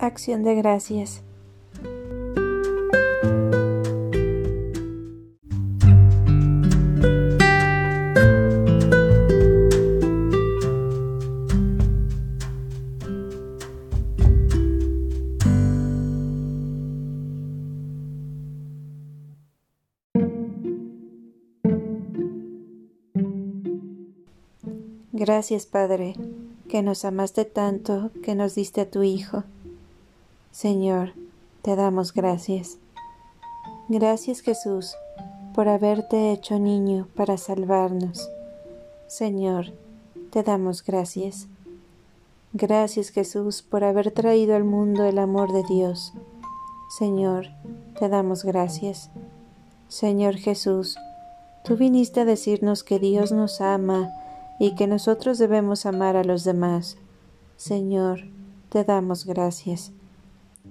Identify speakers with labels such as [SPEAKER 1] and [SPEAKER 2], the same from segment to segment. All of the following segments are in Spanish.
[SPEAKER 1] Acción de gracias. Gracias, Padre, que nos amaste tanto, que nos diste a tu Hijo. Señor, te damos gracias. Gracias, Jesús, por haberte hecho niño para salvarnos. Señor, te damos gracias. Gracias, Jesús, por haber traído al mundo el amor de Dios. Señor, te damos gracias. Señor Jesús, tú viniste a decirnos que Dios nos ama y que nosotros debemos amar a los demás. Señor, te damos gracias.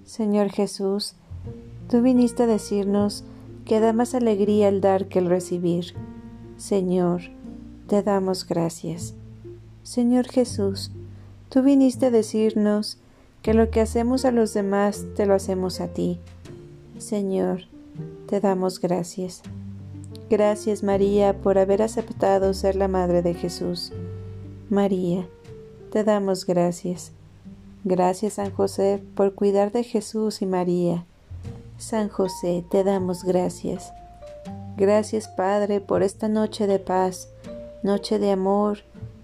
[SPEAKER 1] Señor Jesús, tú viniste a decirnos que da más alegría el dar que el recibir. Señor, te damos gracias. Señor Jesús, tú viniste a decirnos que lo que hacemos a los demás te lo hacemos a ti. Señor, te damos gracias. Gracias María por haber aceptado ser la Madre de Jesús. María, te damos gracias. Gracias San José por cuidar de Jesús y María. San José, te damos gracias. Gracias Padre por esta noche de paz, noche de amor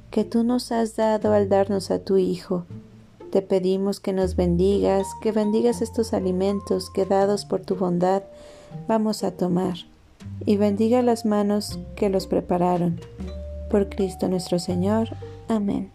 [SPEAKER 1] que tú nos has dado al darnos a tu Hijo. Te pedimos que nos bendigas, que bendigas estos alimentos que dados por tu bondad vamos a tomar y bendiga las manos que los prepararon. Por Cristo nuestro Señor. Amén.